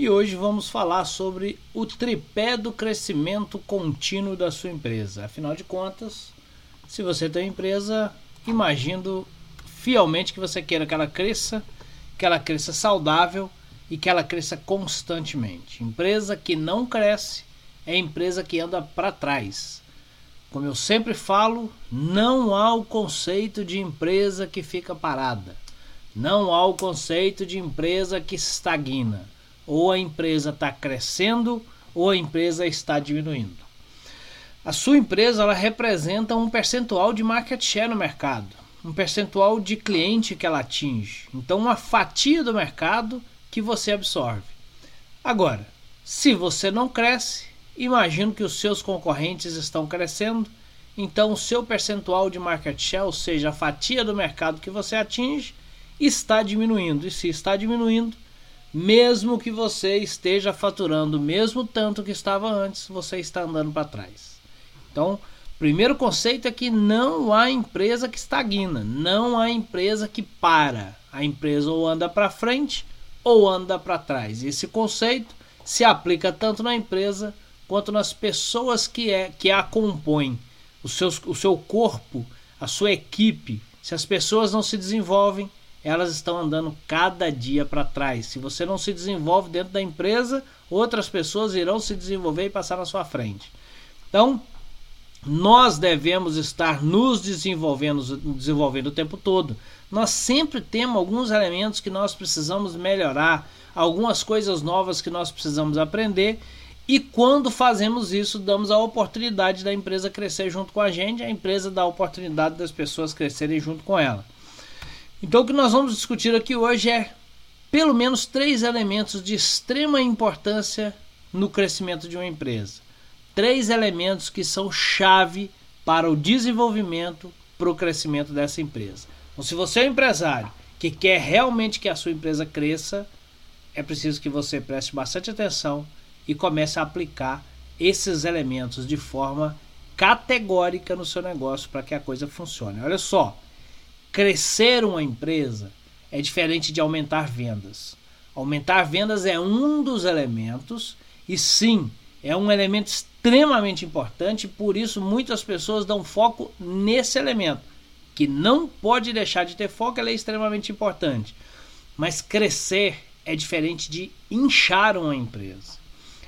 e hoje vamos falar sobre o tripé do crescimento contínuo da sua empresa. Afinal de contas, se você tem uma empresa, imagino fielmente que você queira que ela cresça, que ela cresça saudável e que ela cresça constantemente. Empresa que não cresce é empresa que anda para trás. Como eu sempre falo, não há o conceito de empresa que fica parada. Não há o conceito de empresa que estagna. Ou a empresa está crescendo ou a empresa está diminuindo. A sua empresa ela representa um percentual de market share no mercado, um percentual de cliente que ela atinge. Então, uma fatia do mercado que você absorve. Agora, se você não cresce, imagino que os seus concorrentes estão crescendo, então o seu percentual de market share, ou seja, a fatia do mercado que você atinge, está diminuindo. E se está diminuindo, mesmo que você esteja faturando o mesmo tanto que estava antes, você está andando para trás. Então, primeiro conceito é que não há empresa que estagna, não há empresa que para. A empresa ou anda para frente ou anda para trás. Esse conceito se aplica tanto na empresa quanto nas pessoas que, é, que a compõem, o, seus, o seu corpo, a sua equipe. Se as pessoas não se desenvolvem, elas estão andando cada dia para trás. Se você não se desenvolve dentro da empresa, outras pessoas irão se desenvolver e passar na sua frente. Então, nós devemos estar nos desenvolvendo, desenvolvendo o tempo todo. Nós sempre temos alguns elementos que nós precisamos melhorar, algumas coisas novas que nós precisamos aprender. E quando fazemos isso, damos a oportunidade da empresa crescer junto com a gente, a empresa dá a oportunidade das pessoas crescerem junto com ela. Então, o que nós vamos discutir aqui hoje é pelo menos três elementos de extrema importância no crescimento de uma empresa. Três elementos que são chave para o desenvolvimento, para o crescimento dessa empresa. Então, se você é um empresário que quer realmente que a sua empresa cresça, é preciso que você preste bastante atenção e comece a aplicar esses elementos de forma categórica no seu negócio para que a coisa funcione. Olha só, crescer uma empresa é diferente de aumentar vendas. Aumentar vendas é um dos elementos e sim, é um elemento extremamente importante, por isso muitas pessoas dão foco nesse elemento, que não pode deixar de ter foco, ela é extremamente importante. Mas crescer é diferente de inchar uma empresa.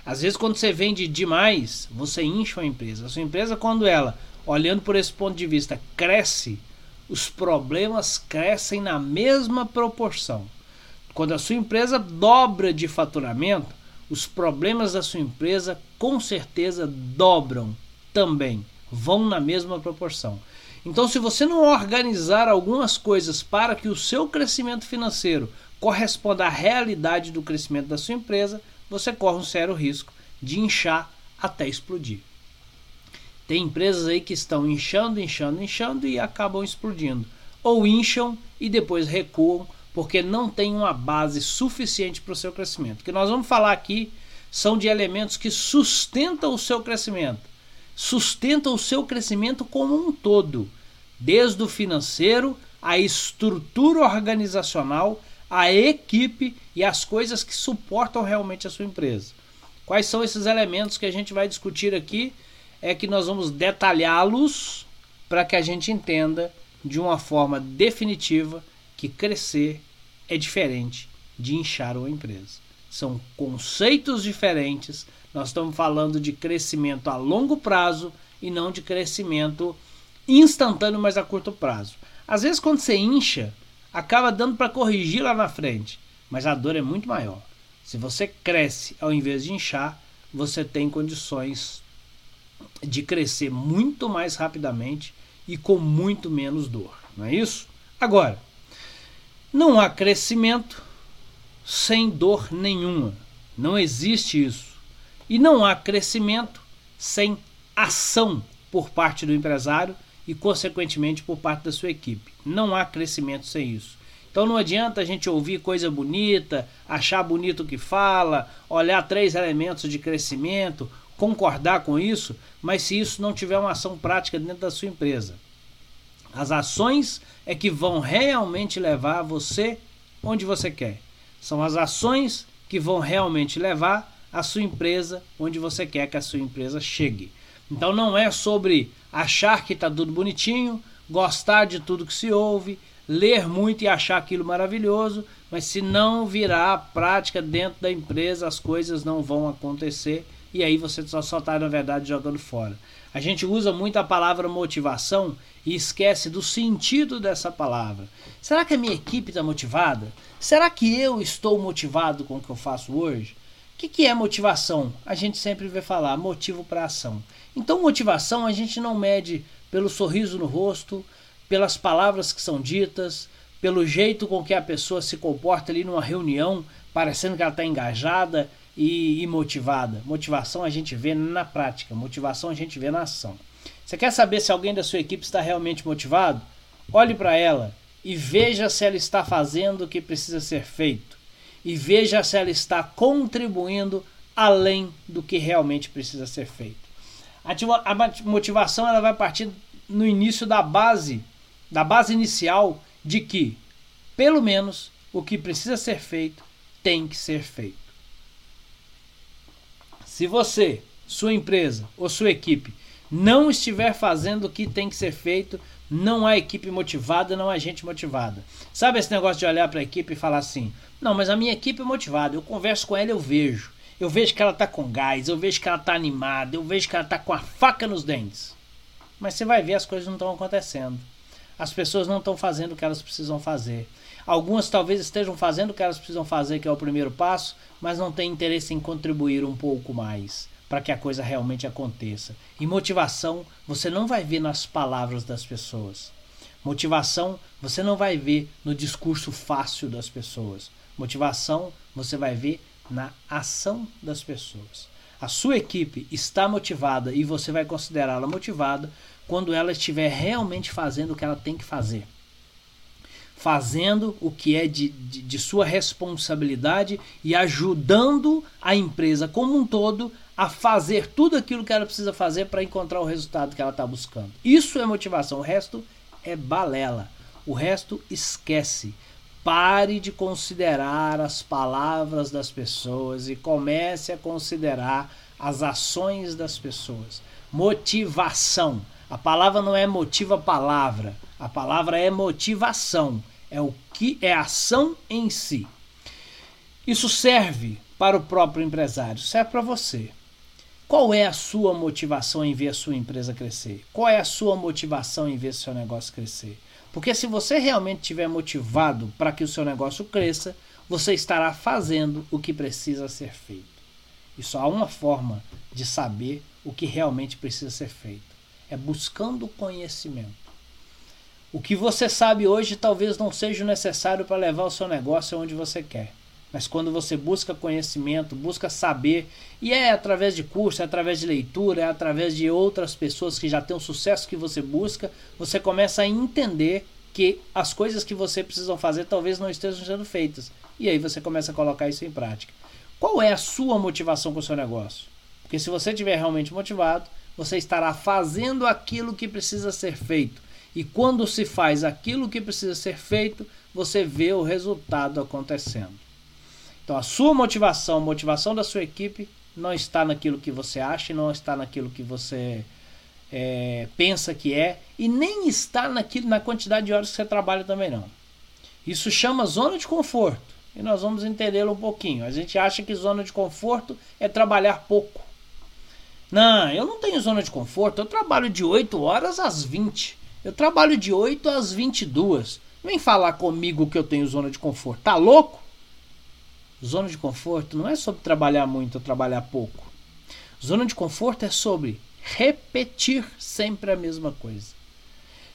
Às vezes quando você vende demais, você incha uma empresa. A sua empresa quando ela, olhando por esse ponto de vista, cresce, os problemas crescem na mesma proporção. Quando a sua empresa dobra de faturamento, os problemas da sua empresa com certeza dobram também, vão na mesma proporção. Então, se você não organizar algumas coisas para que o seu crescimento financeiro corresponda à realidade do crescimento da sua empresa, você corre um sério risco de inchar até explodir. Tem empresas aí que estão inchando, inchando, inchando e acabam explodindo. Ou incham e depois recuam porque não tem uma base suficiente para o seu crescimento. O que nós vamos falar aqui são de elementos que sustentam o seu crescimento, sustentam o seu crescimento como um todo, desde o financeiro, a estrutura organizacional, a equipe e as coisas que suportam realmente a sua empresa. Quais são esses elementos que a gente vai discutir aqui? É que nós vamos detalhá-los para que a gente entenda de uma forma definitiva que crescer é diferente de inchar uma empresa. São conceitos diferentes. Nós estamos falando de crescimento a longo prazo e não de crescimento instantâneo, mas a curto prazo. Às vezes, quando você incha, acaba dando para corrigir lá na frente, mas a dor é muito maior. Se você cresce ao invés de inchar, você tem condições de crescer muito mais rapidamente e com muito menos dor, não é isso? Agora, não há crescimento sem dor nenhuma. Não existe isso. E não há crescimento sem ação por parte do empresário e, consequentemente, por parte da sua equipe. Não há crescimento sem isso. Então não adianta a gente ouvir coisa bonita, achar bonito o que fala, olhar três elementos de crescimento, concordar com isso, mas se isso não tiver uma ação prática dentro da sua empresa. As ações é que vão realmente levar você onde você quer. São as ações que vão realmente levar a sua empresa onde você quer que a sua empresa chegue. Então não é sobre achar que está tudo bonitinho, gostar de tudo que se ouve, ler muito e achar aquilo maravilhoso, mas se não virar a prática dentro da empresa, as coisas não vão acontecer e aí você só está, na verdade, jogando fora. A gente usa muito a palavra motivação e esquece do sentido dessa palavra. Será que a minha equipe está motivada? Será que eu estou motivado com o que eu faço hoje? O que, que é motivação? A gente sempre vê falar motivo para ação. Então, motivação a gente não mede pelo sorriso no rosto, pelas palavras que são ditas, pelo jeito com que a pessoa se comporta ali numa reunião, parecendo que ela está engajada e, e motivada. Motivação a gente vê na prática, motivação a gente vê na ação. Você quer saber se alguém da sua equipe está realmente motivado? Olhe para ela e veja se ela está fazendo o que precisa ser feito. E veja se ela está contribuindo além do que realmente precisa ser feito. A motivação ela vai partir no início da base, da base inicial de que, pelo menos, o que precisa ser feito tem que ser feito. Se você, sua empresa ou sua equipe não estiver fazendo o que tem que ser feito, não há equipe motivada, não há gente motivada. Sabe esse negócio de olhar para a equipe e falar assim: não, mas a minha equipe é motivada, eu converso com ela, eu vejo. Eu vejo que ela está com gás, eu vejo que ela está animada, eu vejo que ela está com a faca nos dentes. Mas você vai ver, as coisas não estão acontecendo. As pessoas não estão fazendo o que elas precisam fazer. Algumas talvez estejam fazendo o que elas precisam fazer, que é o primeiro passo, mas não têm interesse em contribuir um pouco mais para que a coisa realmente aconteça. E motivação você não vai ver nas palavras das pessoas. Motivação você não vai ver no discurso fácil das pessoas. Motivação você vai ver na ação das pessoas. A sua equipe está motivada e você vai considerá-la motivada quando ela estiver realmente fazendo o que ela tem que fazer. Fazendo o que é de, de, de sua responsabilidade e ajudando a empresa como um todo a fazer tudo aquilo que ela precisa fazer para encontrar o resultado que ela está buscando. Isso é motivação, o resto é balela. O resto esquece. Pare de considerar as palavras das pessoas e comece a considerar as ações das pessoas. Motivação. A palavra não é motiva palavra, a palavra é motivação. É o que é ação em si. Isso serve para o próprio empresário, serve para você. Qual é a sua motivação em ver a sua empresa crescer? Qual é a sua motivação em ver seu negócio crescer? Porque se você realmente estiver motivado para que o seu negócio cresça, você estará fazendo o que precisa ser feito. E só há uma forma de saber o que realmente precisa ser feito: é buscando conhecimento. O que você sabe hoje talvez não seja necessário para levar o seu negócio onde você quer. Mas quando você busca conhecimento, busca saber, e é através de curso, é através de leitura, é através de outras pessoas que já têm o sucesso que você busca, você começa a entender que as coisas que você precisa fazer talvez não estejam sendo feitas. E aí você começa a colocar isso em prática. Qual é a sua motivação com o seu negócio? Porque se você estiver realmente motivado, você estará fazendo aquilo que precisa ser feito. E quando se faz aquilo que precisa ser feito, você vê o resultado acontecendo. Então a sua motivação, a motivação da sua equipe não está naquilo que você acha, não está naquilo que você é, pensa que é e nem está naquilo, na quantidade de horas que você trabalha também não. Isso chama zona de conforto e nós vamos entendê-lo um pouquinho. A gente acha que zona de conforto é trabalhar pouco. Não, eu não tenho zona de conforto, eu trabalho de 8 horas às 20. Eu trabalho de 8 às 22. Vem falar comigo que eu tenho zona de conforto. Tá louco? Zona de conforto não é sobre trabalhar muito ou trabalhar pouco. Zona de conforto é sobre repetir sempre a mesma coisa.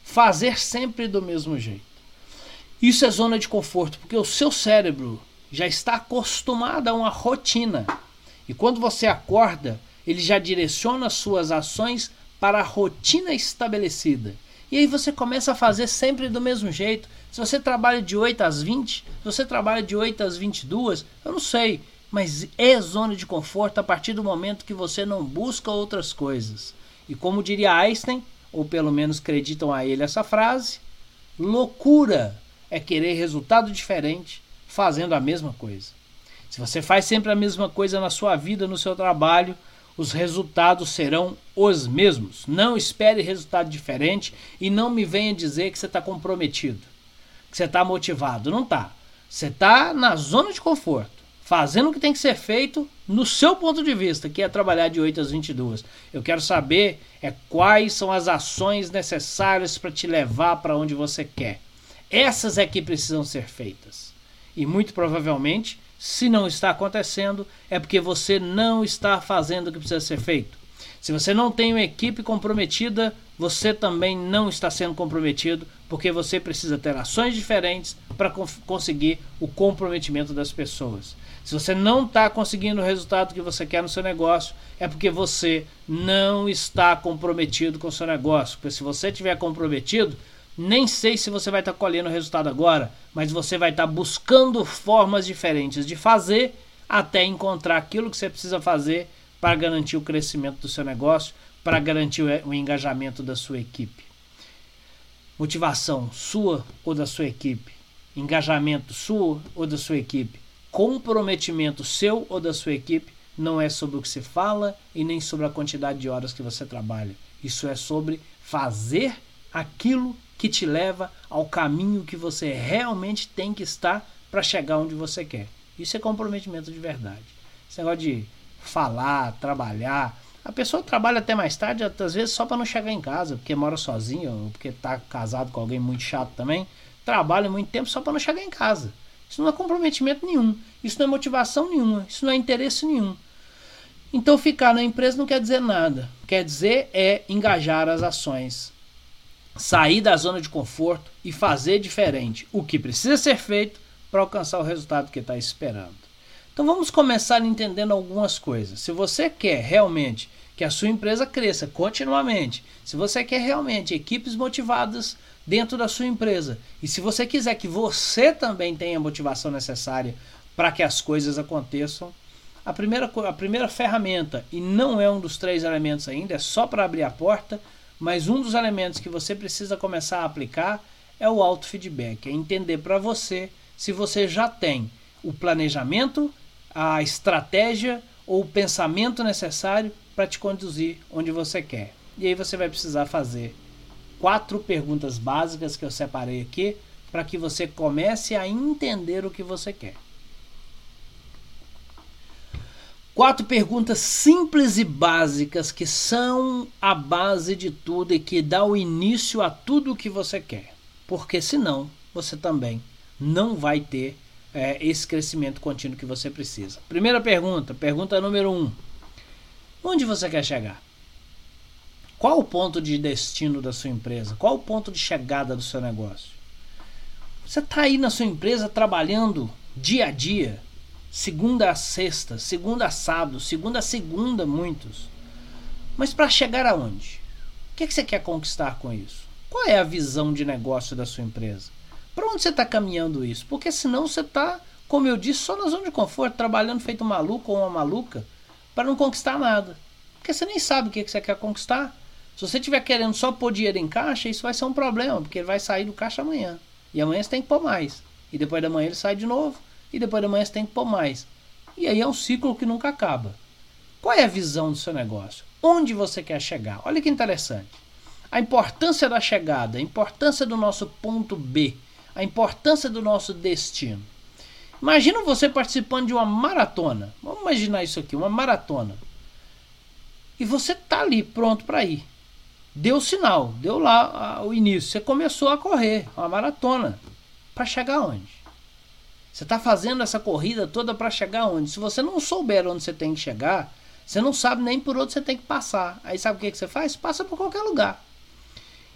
Fazer sempre do mesmo jeito. Isso é zona de conforto, porque o seu cérebro já está acostumado a uma rotina. E quando você acorda, ele já direciona suas ações para a rotina estabelecida. E aí você começa a fazer sempre do mesmo jeito. Se você trabalha de 8 às 20, se você trabalha de 8 às 22, eu não sei, mas é zona de conforto a partir do momento que você não busca outras coisas. E como diria Einstein, ou pelo menos acreditam a ele essa frase, loucura é querer resultado diferente fazendo a mesma coisa. Se você faz sempre a mesma coisa na sua vida, no seu trabalho, os resultados serão os mesmos. Não espere resultado diferente e não me venha dizer que você está comprometido, que você está motivado. Não está. Você está na zona de conforto, fazendo o que tem que ser feito no seu ponto de vista, que é trabalhar de 8 às 22. Eu quero saber é quais são as ações necessárias para te levar para onde você quer. Essas é que precisam ser feitas. E muito provavelmente se não está acontecendo, é porque você não está fazendo o que precisa ser feito. Se você não tem uma equipe comprometida, você também não está sendo comprometido, porque você precisa ter ações diferentes para conseguir o comprometimento das pessoas. Se você não está conseguindo o resultado que você quer no seu negócio, é porque você não está comprometido com o seu negócio. Porque se você estiver comprometido, nem sei se você vai estar tá colhendo o resultado agora, mas você vai estar tá buscando formas diferentes de fazer até encontrar aquilo que você precisa fazer para garantir o crescimento do seu negócio, para garantir o engajamento da sua equipe. Motivação sua ou da sua equipe, engajamento sua ou da sua equipe, comprometimento seu ou da sua equipe não é sobre o que se fala e nem sobre a quantidade de horas que você trabalha. Isso é sobre fazer aquilo que te leva ao caminho que você realmente tem que estar para chegar onde você quer. Isso é comprometimento de verdade. Esse negócio de falar, trabalhar. A pessoa trabalha até mais tarde, às vezes só para não chegar em casa, porque mora sozinho, ou porque está casado com alguém muito chato também. Trabalha muito tempo só para não chegar em casa. Isso não é comprometimento nenhum. Isso não é motivação nenhuma. Isso não é interesse nenhum. Então, ficar na empresa não quer dizer nada. Quer dizer é engajar as ações sair da zona de conforto e fazer diferente o que precisa ser feito para alcançar o resultado que está esperando. Então vamos começar entendendo algumas coisas. Se você quer realmente que a sua empresa cresça continuamente, se você quer realmente equipes motivadas dentro da sua empresa e se você quiser que você também tenha a motivação necessária para que as coisas aconteçam, a primeira, a primeira ferramenta, e não é um dos três elementos ainda, é só para abrir a porta, mas um dos elementos que você precisa começar a aplicar é o auto-feedback, é entender para você se você já tem o planejamento, a estratégia ou o pensamento necessário para te conduzir onde você quer. E aí você vai precisar fazer quatro perguntas básicas que eu separei aqui para que você comece a entender o que você quer. Quatro perguntas simples e básicas que são a base de tudo e que dá o início a tudo o que você quer. Porque senão você também não vai ter é, esse crescimento contínuo que você precisa. Primeira pergunta, pergunta número um: Onde você quer chegar? Qual o ponto de destino da sua empresa? Qual o ponto de chegada do seu negócio? Você está aí na sua empresa trabalhando dia a dia, segunda a sexta, segunda a sábado, segunda a segunda, muitos. Mas para chegar aonde? O que, é que você quer conquistar com isso? Qual é a visão de negócio da sua empresa? Para onde você está caminhando isso? Porque senão você está, como eu disse, só na zona de conforto, trabalhando feito um maluco ou uma maluca para não conquistar nada. Porque você nem sabe o que, que você quer conquistar. Se você estiver querendo só pôr dinheiro em caixa, isso vai ser um problema, porque ele vai sair do caixa amanhã. E amanhã você tem que pôr mais. E depois da manhã ele sai de novo e depois da manhã você tem que pôr mais. E aí é um ciclo que nunca acaba. Qual é a visão do seu negócio? Onde você quer chegar? Olha que interessante. A importância da chegada, a importância do nosso ponto B, a importância do nosso destino. Imagina você participando de uma maratona. Vamos imaginar isso aqui, uma maratona. E você está ali pronto para ir. Deu sinal, deu lá o início. Você começou a correr, uma maratona. Para chegar onde? Você está fazendo essa corrida toda para chegar onde? Se você não souber onde você tem que chegar, você não sabe nem por onde você tem que passar. Aí sabe o que, que você faz? Passa por qualquer lugar.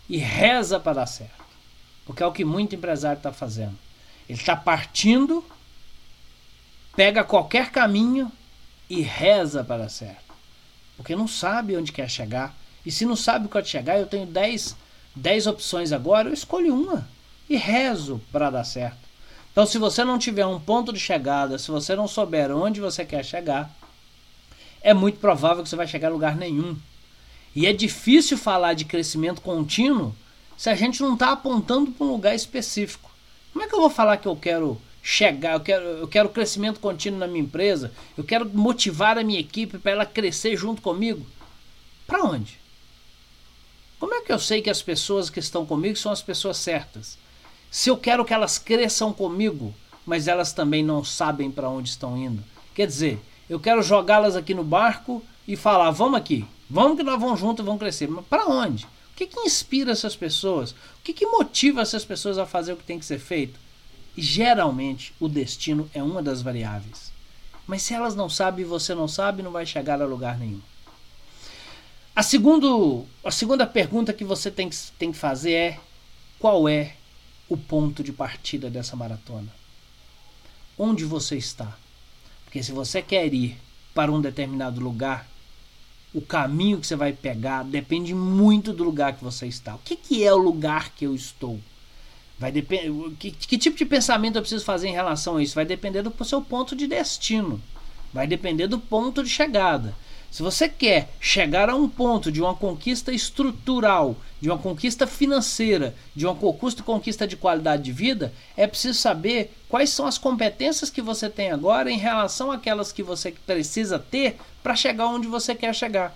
E reza para dar certo. Porque é o que muito empresário está fazendo. Ele está partindo, pega qualquer caminho e reza para certo. Porque não sabe onde quer chegar. E se não sabe onde chegar, eu tenho 10 opções agora, eu escolho uma e rezo para dar certo. Então, se você não tiver um ponto de chegada, se você não souber onde você quer chegar, é muito provável que você vai chegar a lugar nenhum. E é difícil falar de crescimento contínuo se a gente não está apontando para um lugar específico. Como é que eu vou falar que eu quero chegar, eu quero, eu quero crescimento contínuo na minha empresa, eu quero motivar a minha equipe para ela crescer junto comigo. Para onde? Como é que eu sei que as pessoas que estão comigo são as pessoas certas? Se eu quero que elas cresçam comigo, mas elas também não sabem para onde estão indo. Quer dizer, eu quero jogá-las aqui no barco e falar: vamos aqui, vamos que nós vamos juntos e vamos crescer. Mas para onde? Que, que inspira essas pessoas? O que, que motiva essas pessoas a fazer o que tem que ser feito? E geralmente o destino é uma das variáveis. Mas se elas não sabem e você não sabe, não vai chegar a lugar nenhum. A, segundo, a segunda pergunta que você tem que, tem que fazer é: qual é o ponto de partida dessa maratona? Onde você está? Porque se você quer ir para um determinado lugar, o caminho que você vai pegar depende muito do lugar que você está. O que, que é o lugar que eu estou? Vai depender. Que, que tipo de pensamento eu preciso fazer em relação a isso? Vai depender do seu ponto de destino. Vai depender do ponto de chegada. Se você quer chegar a um ponto de uma conquista estrutural, de uma conquista financeira, de uma conquista, de qualidade de vida, é preciso saber quais são as competências que você tem agora em relação àquelas que você precisa ter para chegar onde você quer chegar.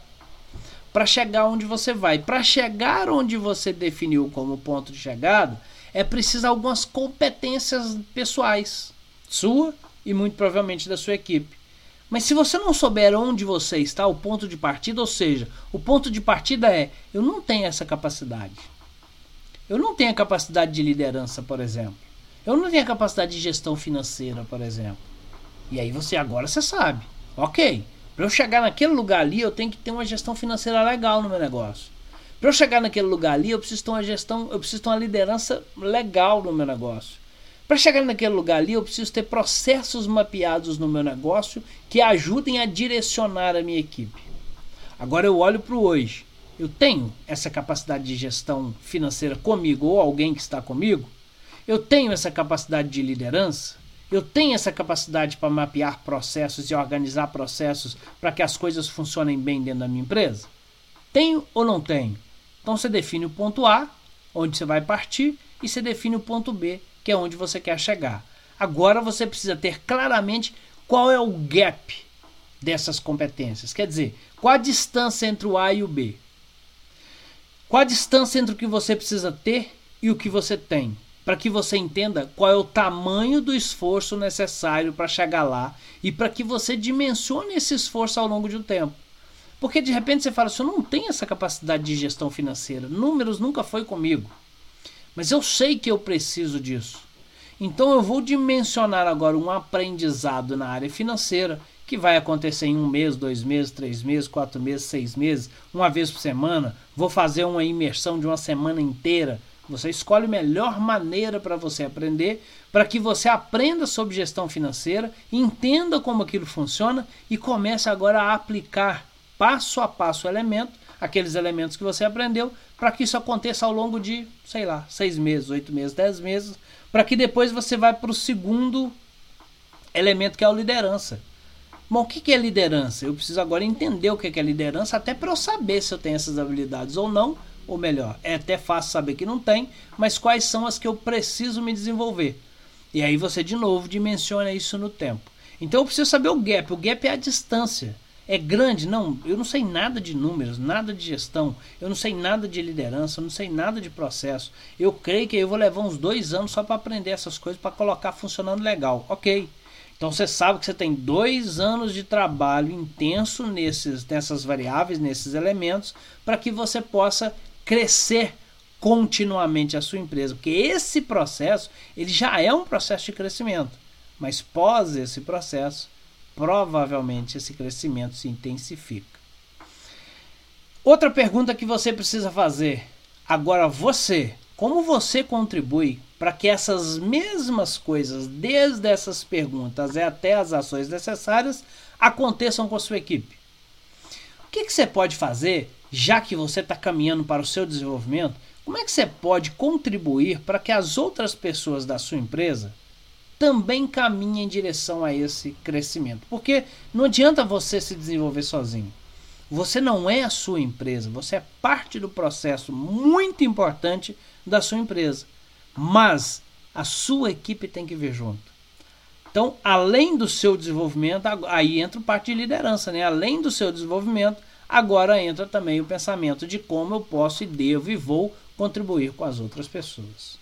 Para chegar onde você vai. Para chegar onde você definiu como ponto de chegada, é preciso algumas competências pessoais, sua e muito provavelmente da sua equipe. Mas se você não souber onde você está, o ponto de partida, ou seja, o ponto de partida é: eu não tenho essa capacidade. Eu não tenho a capacidade de liderança, por exemplo. Eu não tenho a capacidade de gestão financeira, por exemplo. E aí você agora você sabe. OK. Para eu chegar naquele lugar ali, eu tenho que ter uma gestão financeira legal no meu negócio. Para eu chegar naquele lugar ali, eu preciso ter uma gestão, eu preciso ter uma liderança legal no meu negócio. Para chegar naquele lugar ali, eu preciso ter processos mapeados no meu negócio que ajudem a direcionar a minha equipe. Agora eu olho para o hoje. Eu tenho essa capacidade de gestão financeira comigo ou alguém que está comigo? Eu tenho essa capacidade de liderança? Eu tenho essa capacidade para mapear processos e organizar processos para que as coisas funcionem bem dentro da minha empresa? Tenho ou não tenho? Então você define o ponto A, onde você vai partir, e você define o ponto B, que é onde você quer chegar. Agora você precisa ter claramente qual é o gap dessas competências. Quer dizer, qual a distância entre o A e o B? Qual a distância entre o que você precisa ter e o que você tem? Para que você entenda qual é o tamanho do esforço necessário para chegar lá e para que você dimensione esse esforço ao longo de um tempo. Porque de repente você fala assim, eu não tenho essa capacidade de gestão financeira, números nunca foi comigo. Mas eu sei que eu preciso disso. Então eu vou dimensionar agora um aprendizado na área financeira que vai acontecer em um mês, dois meses, três meses, quatro meses, seis meses, uma vez por semana. Vou fazer uma imersão de uma semana inteira. Você escolhe a melhor maneira para você aprender, para que você aprenda sobre gestão financeira, entenda como aquilo funciona e comece agora a aplicar passo a passo o elemento, aqueles elementos que você aprendeu, para que isso aconteça ao longo de, sei lá, seis meses, oito meses, dez meses, para que depois você vá para o segundo elemento que é a liderança. Bom, o que é liderança? Eu preciso agora entender o que é liderança, até para eu saber se eu tenho essas habilidades ou não, ou melhor, é até fácil saber que não tem, mas quais são as que eu preciso me desenvolver. E aí você de novo dimensiona isso no tempo. Então eu preciso saber o gap. O gap é a distância. É grande? Não, eu não sei nada de números, nada de gestão, eu não sei nada de liderança, eu não sei nada de processo. Eu creio que eu vou levar uns dois anos só para aprender essas coisas, para colocar funcionando legal. Ok. Então você sabe que você tem dois anos de trabalho intenso nesses, nessas variáveis, nesses elementos, para que você possa crescer continuamente a sua empresa. Porque esse processo ele já é um processo de crescimento. Mas pós esse processo, provavelmente esse crescimento se intensifica. Outra pergunta que você precisa fazer. Agora você, como você contribui para que essas mesmas coisas, desde essas perguntas até as ações necessárias, aconteçam com a sua equipe? O que, que você pode fazer, já que você está caminhando para o seu desenvolvimento? Como é que você pode contribuir para que as outras pessoas da sua empresa também caminha em direção a esse crescimento. Porque não adianta você se desenvolver sozinho. Você não é a sua empresa, você é parte do processo muito importante da sua empresa. Mas a sua equipe tem que vir junto. Então, além do seu desenvolvimento, aí entra parte de liderança, né? Além do seu desenvolvimento, agora entra também o pensamento de como eu posso e devo e vou contribuir com as outras pessoas.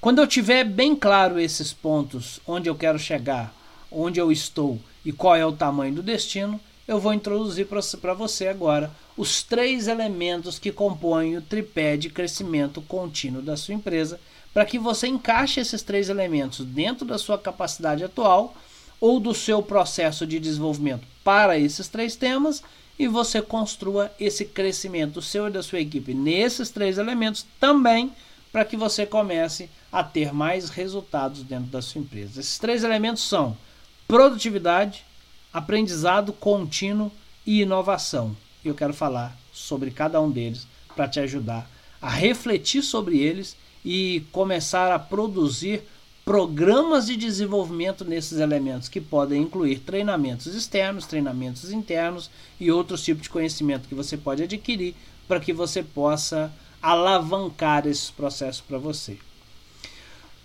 Quando eu tiver bem claro esses pontos, onde eu quero chegar, onde eu estou e qual é o tamanho do destino, eu vou introduzir para você agora os três elementos que compõem o tripé de crescimento contínuo da sua empresa, para que você encaixe esses três elementos dentro da sua capacidade atual ou do seu processo de desenvolvimento para esses três temas e você construa esse crescimento seu e da sua equipe nesses três elementos também para que você comece a ter mais resultados dentro da sua empresa. Esses três elementos são produtividade, aprendizado contínuo e inovação. Eu quero falar sobre cada um deles para te ajudar a refletir sobre eles e começar a produzir programas de desenvolvimento nesses elementos que podem incluir treinamentos externos, treinamentos internos e outros tipos de conhecimento que você pode adquirir para que você possa alavancar esses processos para você.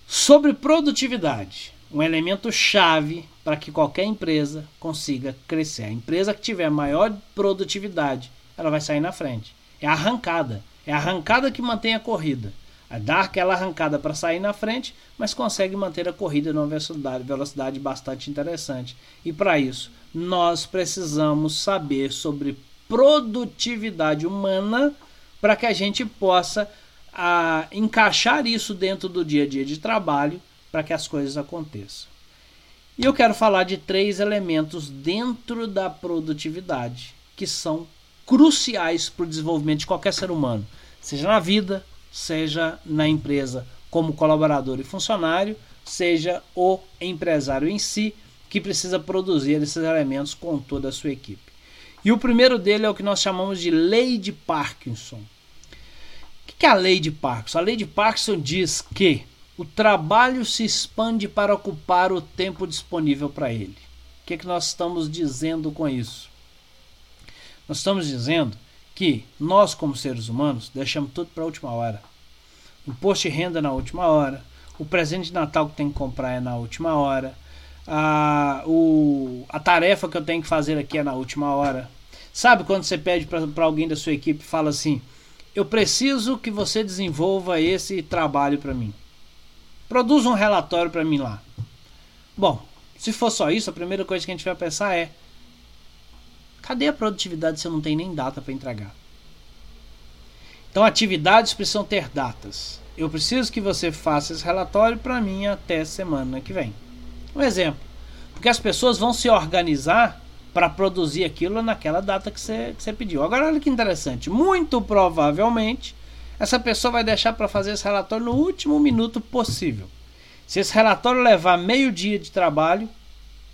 Sobre produtividade, um elemento chave para que qualquer empresa consiga crescer. A empresa que tiver maior produtividade, ela vai sair na frente. É a arrancada. É a arrancada que mantém a corrida. Dar aquela arrancada para sair na frente, mas consegue manter a corrida numa velocidade, velocidade bastante interessante. E para isso, nós precisamos saber sobre produtividade humana para que a gente possa a, encaixar isso dentro do dia a dia de trabalho para que as coisas aconteçam. E eu quero falar de três elementos dentro da produtividade que são cruciais para o desenvolvimento de qualquer ser humano, seja na vida, seja na empresa como colaborador e funcionário, seja o empresário em si que precisa produzir esses elementos com toda a sua equipe. E o primeiro dele é o que nós chamamos de lei de Parkinson. O que é a lei de Parkinson? A lei de Parkinson diz que o trabalho se expande para ocupar o tempo disponível para ele. O que, é que nós estamos dizendo com isso? Nós estamos dizendo que nós, como seres humanos, deixamos tudo para a última hora. Imposto de renda na última hora, o presente de Natal que tem que comprar é na última hora, a, o, a tarefa que eu tenho que fazer aqui é na última hora. Sabe quando você pede para alguém da sua equipe fala assim: Eu preciso que você desenvolva esse trabalho para mim. Produz um relatório para mim lá. Bom, se for só isso, a primeira coisa que a gente vai pensar é: cadê a produtividade se eu não tenho nem data para entregar? Então, atividades precisam ter datas. Eu preciso que você faça esse relatório para mim até semana que vem. Um exemplo. Porque as pessoas vão se organizar para produzir aquilo naquela data que você, que você pediu. Agora, olha que interessante. Muito provavelmente essa pessoa vai deixar para fazer esse relatório no último minuto possível. Se esse relatório levar meio dia de trabalho,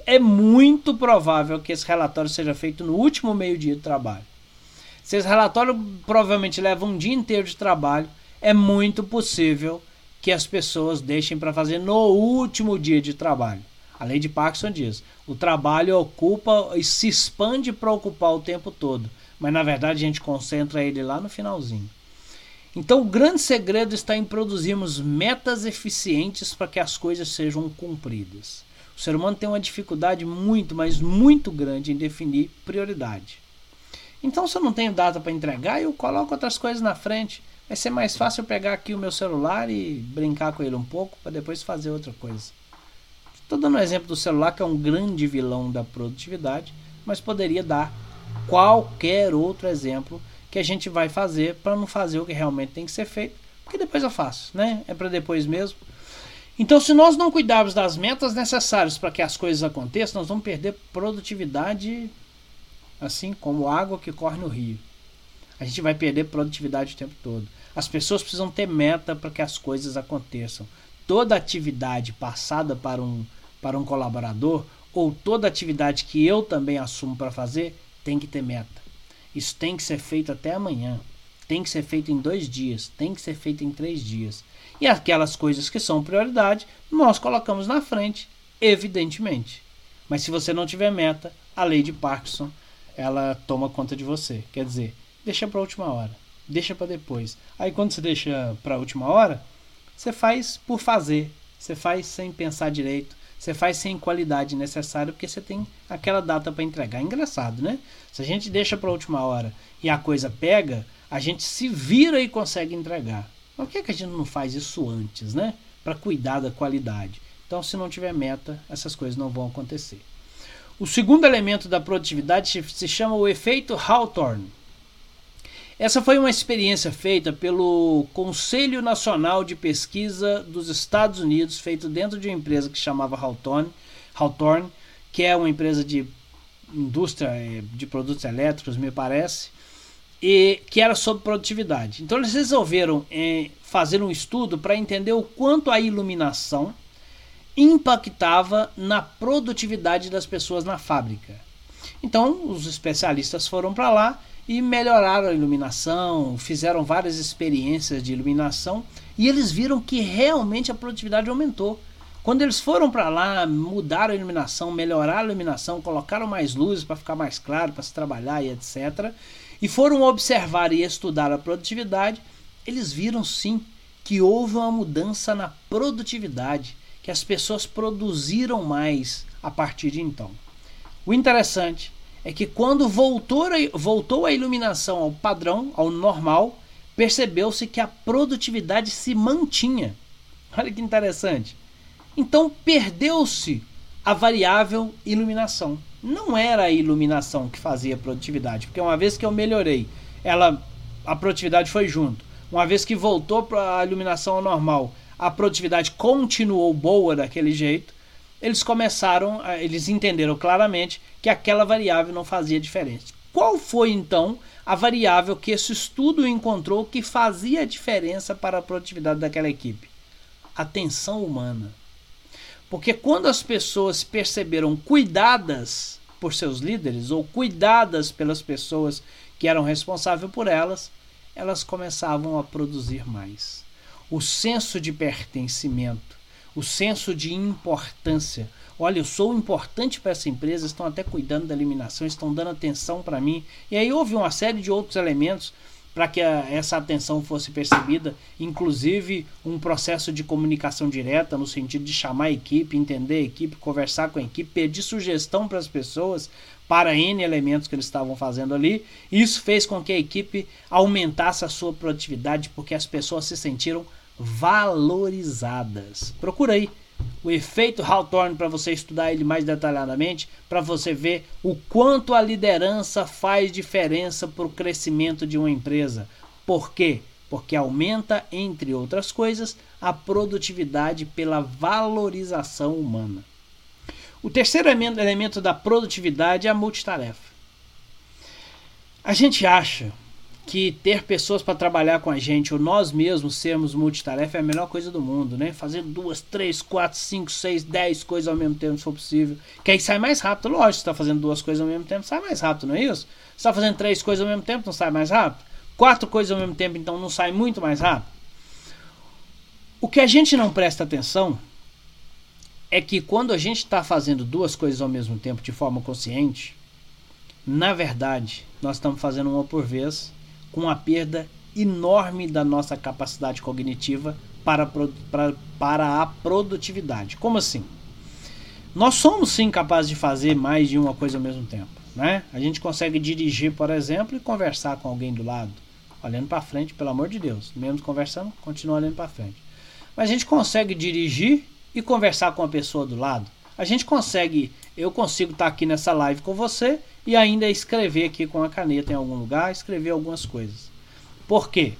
é muito provável que esse relatório seja feito no último meio dia de trabalho. Se esse relatório provavelmente leva um dia inteiro de trabalho, é muito possível que as pessoas deixem para fazer no último dia de trabalho. A lei de Parkinson diz: o trabalho ocupa e se expande para ocupar o tempo todo, mas na verdade a gente concentra ele lá no finalzinho. Então, o grande segredo está em produzirmos metas eficientes para que as coisas sejam cumpridas. O ser humano tem uma dificuldade muito, mas muito grande em definir prioridade. Então, se eu não tenho data para entregar, eu coloco outras coisas na frente. Vai ser mais fácil pegar aqui o meu celular e brincar com ele um pouco para depois fazer outra coisa. Estou dando um exemplo do celular, que é um grande vilão da produtividade, mas poderia dar qualquer outro exemplo que a gente vai fazer para não fazer o que realmente tem que ser feito, porque depois eu faço, né? É para depois mesmo. Então, se nós não cuidarmos das metas necessárias para que as coisas aconteçam, nós vamos perder produtividade, assim como água que corre no rio. A gente vai perder produtividade o tempo todo. As pessoas precisam ter meta para que as coisas aconteçam. Toda atividade passada para um, para um colaborador, ou toda atividade que eu também assumo para fazer, tem que ter meta. Isso tem que ser feito até amanhã. Tem que ser feito em dois dias. Tem que ser feito em três dias. E aquelas coisas que são prioridade, nós colocamos na frente, evidentemente. Mas se você não tiver meta, a lei de Parkinson ela toma conta de você. Quer dizer, deixa para última hora, deixa para depois. Aí quando você deixa para última hora, você faz por fazer, você faz sem pensar direito, você faz sem qualidade necessária porque você tem aquela data para entregar. É engraçado, né? Se a gente deixa para última hora e a coisa pega, a gente se vira e consegue entregar. Por que, que a gente não faz isso antes, né? Para cuidar da qualidade. Então, se não tiver meta, essas coisas não vão acontecer. O segundo elemento da produtividade se chama o efeito Hawthorne. Essa foi uma experiência feita pelo Conselho Nacional de Pesquisa dos Estados Unidos, feito dentro de uma empresa que chamava Hawthorne, Hawthorne que é uma empresa de indústria eh, de produtos elétricos, me parece, e que era sobre produtividade. Então eles resolveram é, fazer um estudo para entender o quanto a iluminação impactava na produtividade das pessoas na fábrica. Então, os especialistas foram para lá e melhoraram a iluminação, fizeram várias experiências de iluminação e eles viram que realmente a produtividade aumentou. Quando eles foram para lá, mudaram a iluminação, melhoraram a iluminação, colocaram mais luzes para ficar mais claro, para se trabalhar e etc. E foram observar e estudar a produtividade, eles viram sim que houve uma mudança na produtividade que as pessoas produziram mais a partir de então. O interessante é que quando voltou a, voltou a iluminação ao padrão, ao normal, percebeu-se que a produtividade se mantinha. Olha que interessante. Então perdeu-se a variável iluminação. Não era a iluminação que fazia a produtividade, porque uma vez que eu melhorei, ela a produtividade foi junto. Uma vez que voltou para a iluminação ao normal, a produtividade continuou boa daquele jeito, eles começaram, eles entenderam claramente que aquela variável não fazia diferença. Qual foi então a variável que esse estudo encontrou que fazia diferença para a produtividade daquela equipe? A atenção humana. Porque quando as pessoas se perceberam cuidadas por seus líderes ou cuidadas pelas pessoas que eram responsáveis por elas, elas começavam a produzir mais o senso de pertencimento, o senso de importância. Olha, eu sou importante para essa empresa, estão até cuidando da eliminação, estão dando atenção para mim. E aí houve uma série de outros elementos para que a, essa atenção fosse percebida, inclusive um processo de comunicação direta, no sentido de chamar a equipe, entender a equipe, conversar com a equipe, pedir sugestão para as pessoas para N elementos que eles estavam fazendo ali. Isso fez com que a equipe aumentasse a sua produtividade, porque as pessoas se sentiram valorizadas. Procura aí o efeito Hawthorne para você estudar ele mais detalhadamente, para você ver o quanto a liderança faz diferença para o crescimento de uma empresa. Por quê? Porque aumenta, entre outras coisas, a produtividade pela valorização humana. O terceiro elemento da produtividade é a multitarefa. A gente acha que ter pessoas para trabalhar com a gente, ou nós mesmos sermos multitarefa, é a melhor coisa do mundo, né? Fazer duas, três, quatro, cinco, seis, dez coisas ao mesmo tempo, se for possível. Que aí sai mais rápido. Lógico, você está fazendo duas coisas ao mesmo tempo, sai mais rápido, não é isso? Você está fazendo três coisas ao mesmo tempo, não sai mais rápido? Quatro coisas ao mesmo tempo, então não sai muito mais rápido? O que a gente não presta atenção é que quando a gente está fazendo duas coisas ao mesmo tempo de forma consciente, na verdade, nós estamos fazendo uma por vez com a perda enorme da nossa capacidade cognitiva para, para, para a produtividade. Como assim? Nós somos sim capazes de fazer mais de uma coisa ao mesmo tempo. Né? A gente consegue dirigir, por exemplo, e conversar com alguém do lado, olhando para frente, pelo amor de Deus. Mesmo conversando, continua olhando para frente. Mas a gente consegue dirigir e conversar com a pessoa do lado. A gente consegue, eu consigo estar aqui nessa live com você e ainda escrever aqui com a caneta em algum lugar, escrever algumas coisas. Por quê?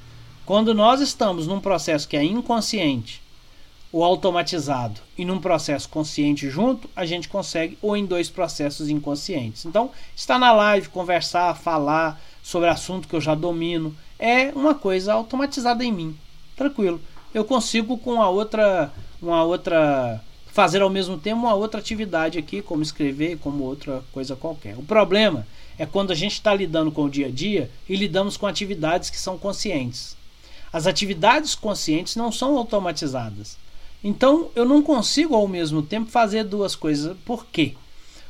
Quando nós estamos num processo que é inconsciente ou automatizado e num processo consciente junto, a gente consegue, ou em dois processos inconscientes. Então, estar na live, conversar, falar sobre assunto que eu já domino, é uma coisa automatizada em mim. Tranquilo. Eu consigo com a outra, uma outra fazer ao mesmo tempo uma outra atividade aqui, como escrever, como outra coisa qualquer. O problema é quando a gente está lidando com o dia a dia e lidamos com atividades que são conscientes. As atividades conscientes não são automatizadas. Então eu não consigo ao mesmo tempo fazer duas coisas. Por quê?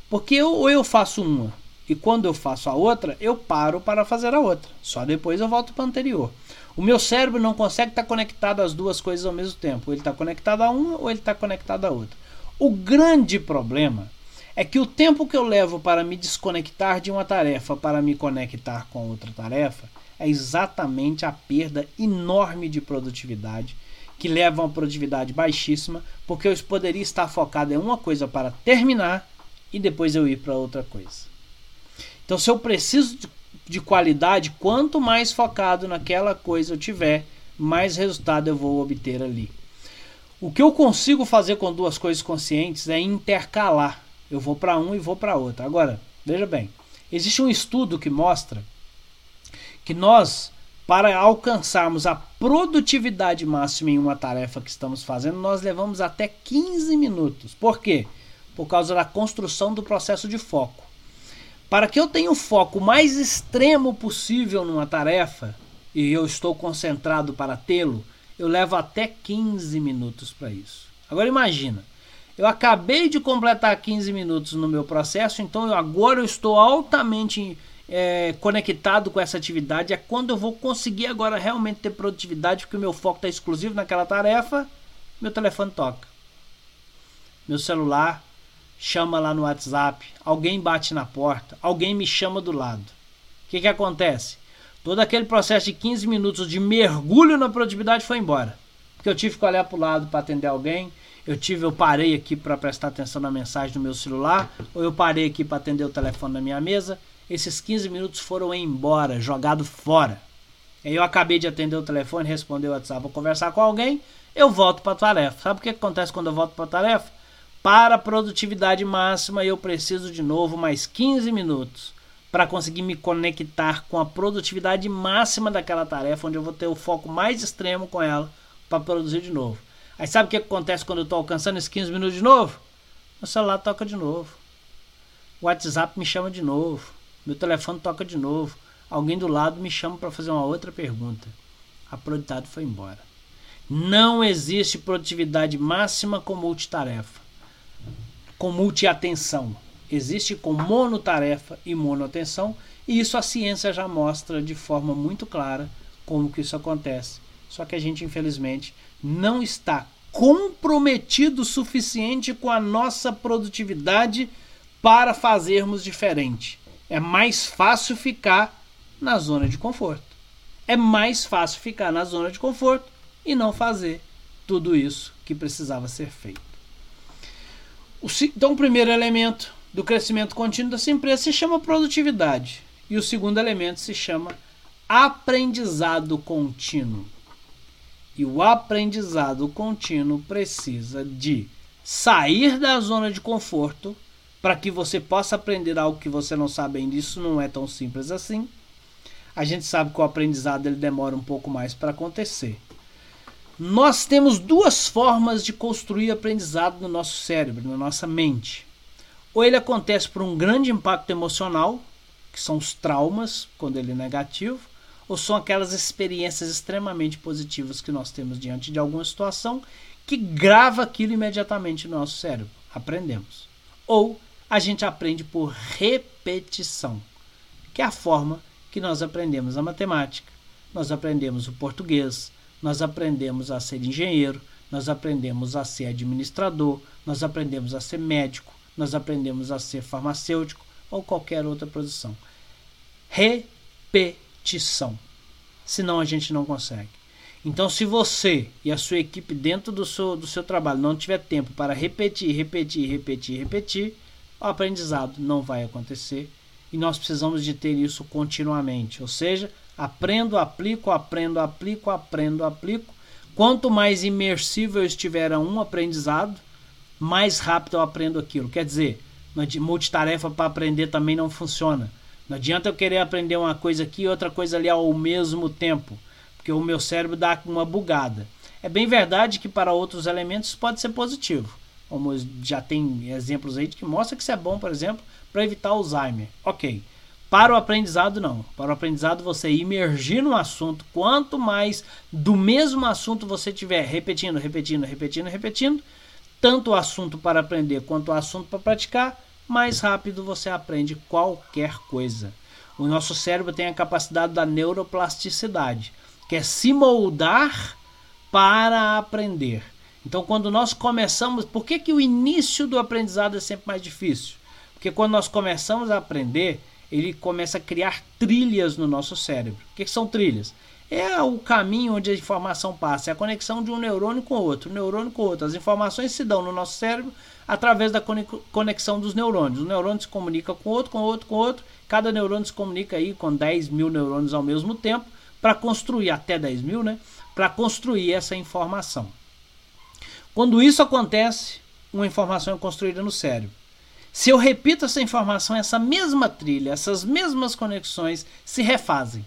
Porque eu, ou eu faço uma e quando eu faço a outra, eu paro para fazer a outra. Só depois eu volto para a anterior. O meu cérebro não consegue estar conectado às duas coisas ao mesmo tempo. Ou ele está conectado a uma ou ele está conectado a outra. O grande problema é que o tempo que eu levo para me desconectar de uma tarefa para me conectar com outra tarefa é exatamente a perda enorme de produtividade que leva a uma produtividade baixíssima, porque eu poderia estar focado em uma coisa para terminar e depois eu ir para outra coisa. Então, se eu preciso de, de qualidade, quanto mais focado naquela coisa eu tiver, mais resultado eu vou obter ali. O que eu consigo fazer com duas coisas conscientes é intercalar. Eu vou para um e vou para outra. Agora, veja bem, existe um estudo que mostra que nós, para alcançarmos a produtividade máxima em uma tarefa que estamos fazendo, nós levamos até 15 minutos. Por quê? Por causa da construção do processo de foco. Para que eu tenha o foco mais extremo possível numa tarefa, e eu estou concentrado para tê-lo, eu levo até 15 minutos para isso. Agora imagina, eu acabei de completar 15 minutos no meu processo, então eu, agora eu estou altamente é, conectado com essa atividade é quando eu vou conseguir agora realmente ter produtividade, porque o meu foco está exclusivo naquela tarefa, meu telefone toca. Meu celular chama lá no WhatsApp, alguém bate na porta, alguém me chama do lado. O que, que acontece? Todo aquele processo de 15 minutos de mergulho na produtividade foi embora. Porque eu tive que olhar para o lado para atender alguém, eu tive, eu parei aqui para prestar atenção na mensagem do meu celular, ou eu parei aqui para atender o telefone na minha mesa, esses 15 minutos foram embora, jogado fora. Aí eu acabei de atender o telefone, responder o WhatsApp, vou conversar com alguém, eu volto para a tarefa. Sabe o que acontece quando eu volto para a tarefa? Para a produtividade máxima, eu preciso de novo mais 15 minutos para conseguir me conectar com a produtividade máxima daquela tarefa, onde eu vou ter o foco mais extremo com ela para produzir de novo. Aí sabe o que acontece quando eu estou alcançando esses 15 minutos de novo? O celular toca de novo. O WhatsApp me chama de novo. Meu telefone toca de novo. Alguém do lado me chama para fazer uma outra pergunta. A produtividade foi embora. Não existe produtividade máxima com multitarefa, com multiatenção. Existe com monotarefa e monoatenção, e isso a ciência já mostra de forma muito clara como que isso acontece. Só que a gente, infelizmente, não está comprometido o suficiente com a nossa produtividade para fazermos diferente. É mais fácil ficar na zona de conforto. É mais fácil ficar na zona de conforto e não fazer tudo isso que precisava ser feito. Então, o primeiro elemento do crescimento contínuo dessa empresa se chama produtividade. E o segundo elemento se chama aprendizado contínuo. E o aprendizado contínuo precisa de sair da zona de conforto para que você possa aprender algo que você não sabe ainda. Isso não é tão simples assim. A gente sabe que o aprendizado ele demora um pouco mais para acontecer. Nós temos duas formas de construir aprendizado no nosso cérebro, na nossa mente. Ou ele acontece por um grande impacto emocional, que são os traumas, quando ele é negativo, ou são aquelas experiências extremamente positivas que nós temos diante de alguma situação que grava aquilo imediatamente no nosso cérebro. Aprendemos. Ou a gente aprende por repetição, que é a forma que nós aprendemos a matemática, nós aprendemos o português, nós aprendemos a ser engenheiro, nós aprendemos a ser administrador, nós aprendemos a ser médico, nós aprendemos a ser farmacêutico ou qualquer outra posição. Repetição. Senão a gente não consegue. Então, se você e a sua equipe dentro do seu, do seu trabalho não tiver tempo para repetir, repetir, repetir, repetir, o aprendizado não vai acontecer e nós precisamos de ter isso continuamente. Ou seja, aprendo, aplico, aprendo, aplico, aprendo, aplico. Quanto mais imersivo eu estiver a um aprendizado, mais rápido eu aprendo aquilo. Quer dizer, multitarefa para aprender também não funciona. Não adianta eu querer aprender uma coisa aqui e outra coisa ali ao mesmo tempo, porque o meu cérebro dá uma bugada. É bem verdade que para outros elementos pode ser positivo como já tem exemplos aí que mostra que isso é bom, por exemplo, para evitar Alzheimer. Ok. Para o aprendizado, não. Para o aprendizado, você imergir no assunto. Quanto mais do mesmo assunto você tiver repetindo, repetindo, repetindo, repetindo, tanto o assunto para aprender quanto o assunto para praticar, mais rápido você aprende qualquer coisa. O nosso cérebro tem a capacidade da neuroplasticidade, que é se moldar para aprender. Então, quando nós começamos, por que, que o início do aprendizado é sempre mais difícil? Porque quando nós começamos a aprender, ele começa a criar trilhas no nosso cérebro. O que, são trilhas? É o caminho onde a informação passa, é a conexão de um neurônio com outro, um neurônio com outro. As informações se dão no nosso cérebro através da conexão dos neurônios. O neurônio se comunica com outro, com outro, com outro. Cada neurônio se comunica aí com 10 mil neurônios ao mesmo tempo para construir, até 10 mil, né? Para construir essa informação. Quando isso acontece, uma informação é construída no cérebro. Se eu repito essa informação, essa mesma trilha, essas mesmas conexões se refazem.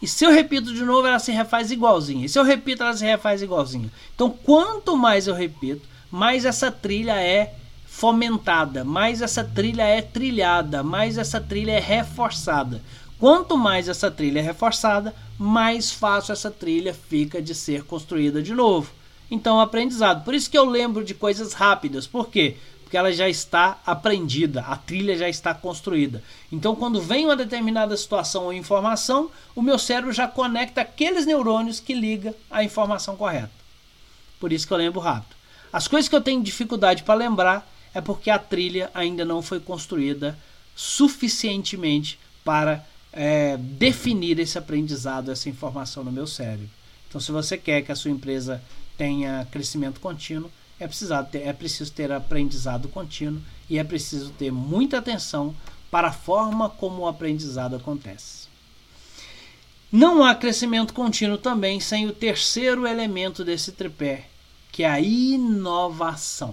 E se eu repito de novo, ela se refaz igualzinha. E se eu repito, ela se refaz igualzinha. Então, quanto mais eu repito, mais essa trilha é fomentada, mais essa trilha é trilhada, mais essa trilha é reforçada. Quanto mais essa trilha é reforçada, mais fácil essa trilha fica de ser construída de novo. Então, aprendizado. Por isso que eu lembro de coisas rápidas. Por quê? Porque ela já está aprendida, a trilha já está construída. Então, quando vem uma determinada situação ou informação, o meu cérebro já conecta aqueles neurônios que liga a informação correta. Por isso que eu lembro rápido. As coisas que eu tenho dificuldade para lembrar é porque a trilha ainda não foi construída suficientemente para é, definir esse aprendizado, essa informação no meu cérebro. Então, se você quer que a sua empresa tenha crescimento contínuo, é, ter, é preciso ter aprendizado contínuo e é preciso ter muita atenção para a forma como o aprendizado acontece. Não há crescimento contínuo também sem o terceiro elemento desse tripé, que é a inovação.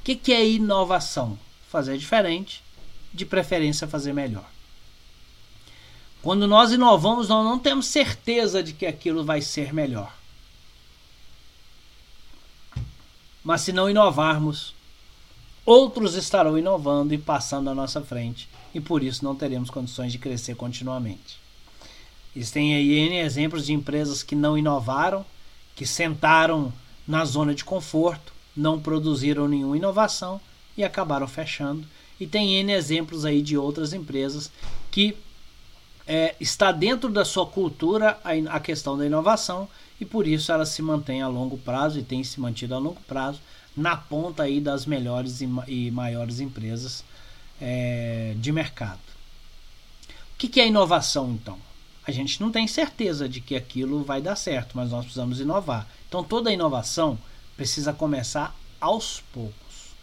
O que, que é inovação? Fazer diferente, de preferência fazer melhor. Quando nós inovamos, nós não temos certeza de que aquilo vai ser melhor. Mas se não inovarmos, outros estarão inovando e passando à nossa frente, e por isso não teremos condições de crescer continuamente. Existem aí N exemplos de empresas que não inovaram, que sentaram na zona de conforto, não produziram nenhuma inovação e acabaram fechando. E tem N exemplos aí de outras empresas que é, está dentro da sua cultura a, a questão da inovação e por isso ela se mantém a longo prazo e tem se mantido a longo prazo na ponta aí das melhores e, e maiores empresas é, de mercado. O que, que é inovação então? A gente não tem certeza de que aquilo vai dar certo, mas nós precisamos inovar. Então toda inovação precisa começar aos poucos.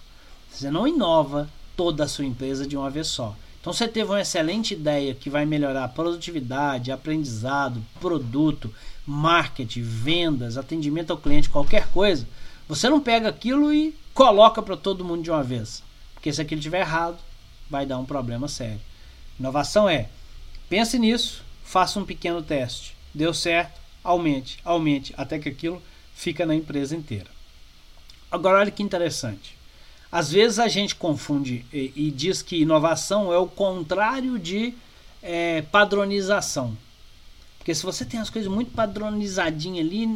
Você não inova toda a sua empresa de uma vez só. Então você teve uma excelente ideia que vai melhorar a produtividade, aprendizado, produto, marketing, vendas, atendimento ao cliente, qualquer coisa. Você não pega aquilo e coloca para todo mundo de uma vez. Porque se aquilo estiver errado, vai dar um problema sério. Inovação é: pense nisso, faça um pequeno teste. Deu certo, aumente, aumente, até que aquilo fica na empresa inteira. Agora olha que interessante. Às vezes a gente confunde e, e diz que inovação é o contrário de é, padronização. Porque se você tem as coisas muito padronizadinhas ali,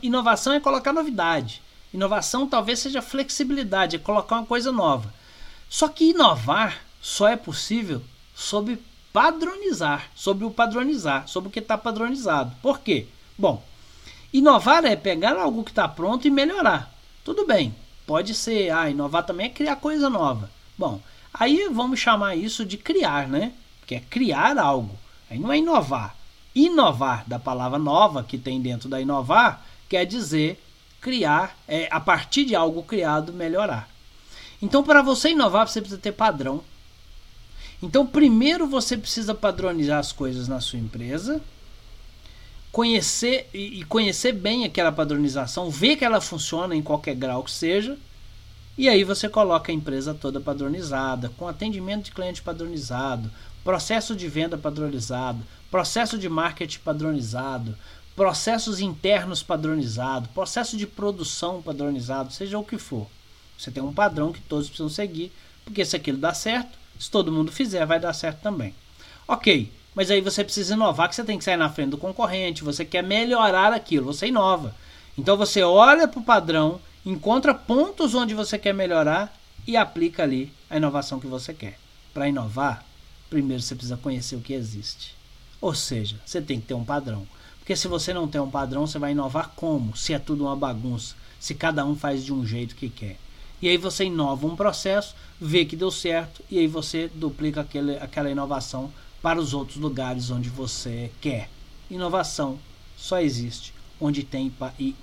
inovação é colocar novidade. Inovação talvez seja flexibilidade, é colocar uma coisa nova. Só que inovar só é possível sob padronizar, sobre o padronizar, sobre o que está padronizado. Por quê? Bom, inovar é pegar algo que está pronto e melhorar. Tudo bem, Pode ser, ah, inovar também é criar coisa nova. Bom, aí vamos chamar isso de criar, né? Que é criar algo. Aí não é inovar. Inovar, da palavra nova que tem dentro da inovar, quer dizer criar, é, a partir de algo criado, melhorar. Então, para você inovar, você precisa ter padrão. Então, primeiro você precisa padronizar as coisas na sua empresa conhecer e conhecer bem aquela padronização, ver que ela funciona em qualquer grau que seja, e aí você coloca a empresa toda padronizada, com atendimento de cliente padronizado, processo de venda padronizado, processo de marketing padronizado, processos internos padronizados, processo de produção padronizado, seja o que for. Você tem um padrão que todos precisam seguir, porque se aquilo dá certo, se todo mundo fizer, vai dar certo também. Ok, mas aí você precisa inovar, que você tem que sair na frente do concorrente, você quer melhorar aquilo, você inova. Então você olha para o padrão, encontra pontos onde você quer melhorar e aplica ali a inovação que você quer. Para inovar, primeiro você precisa conhecer o que existe. Ou seja, você tem que ter um padrão. Porque se você não tem um padrão, você vai inovar como? Se é tudo uma bagunça, se cada um faz de um jeito que quer. E aí você inova um processo, vê que deu certo, e aí você duplica aquele, aquela inovação para os outros lugares onde você quer. Inovação só existe onde tem,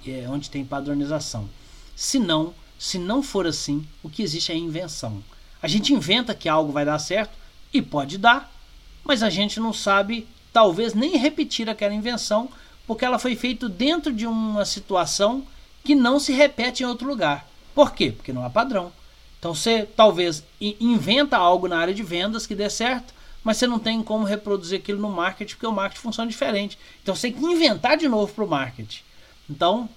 é, onde tem padronização. Se não, se não for assim, o que existe é invenção. A gente inventa que algo vai dar certo e pode dar, mas a gente não sabe, talvez nem repetir aquela invenção, porque ela foi feita dentro de uma situação que não se repete em outro lugar. Por quê? Porque não há padrão. Então você talvez inventa algo na área de vendas que dê certo, mas você não tem como reproduzir aquilo no marketing, porque o marketing funciona diferente. Então você tem que inventar de novo para o marketing. Então,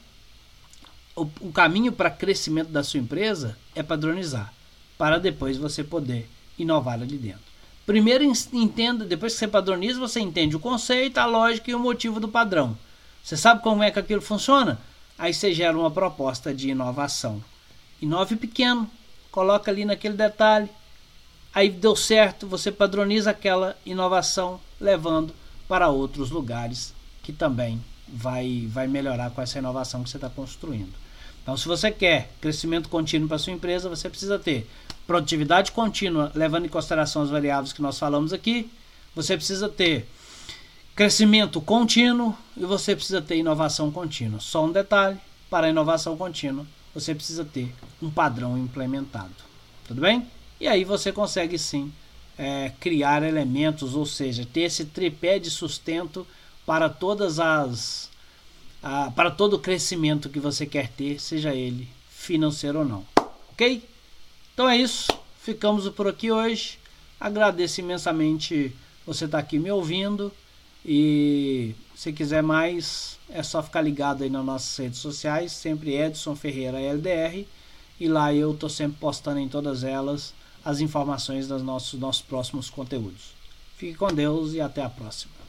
o, o caminho para crescimento da sua empresa é padronizar, para depois você poder inovar ali dentro. Primeiro entenda, depois que você padroniza, você entende o conceito, a lógica e o motivo do padrão. Você sabe como é que aquilo funciona? Aí você gera uma proposta de inovação. Inove pequeno, coloca ali naquele detalhe. Aí deu certo, você padroniza aquela inovação, levando para outros lugares que também vai, vai melhorar com essa inovação que você está construindo. Então, se você quer crescimento contínuo para sua empresa, você precisa ter produtividade contínua, levando em consideração as variáveis que nós falamos aqui. Você precisa ter crescimento contínuo e você precisa ter inovação contínua. Só um detalhe: para a inovação contínua, você precisa ter um padrão implementado. Tudo bem? E aí você consegue sim é, criar elementos, ou seja, ter esse tripé de sustento para todas as a, para todo o crescimento que você quer ter, seja ele financeiro ou não. Ok? Então é isso. Ficamos por aqui hoje. Agradeço imensamente você estar aqui me ouvindo. E se quiser mais, é só ficar ligado aí nas nossas redes sociais, sempre Edson Ferreira LDR, e lá eu tô sempre postando em todas elas as informações dos nossos, nossos próximos conteúdos. Fique com Deus e até a próxima.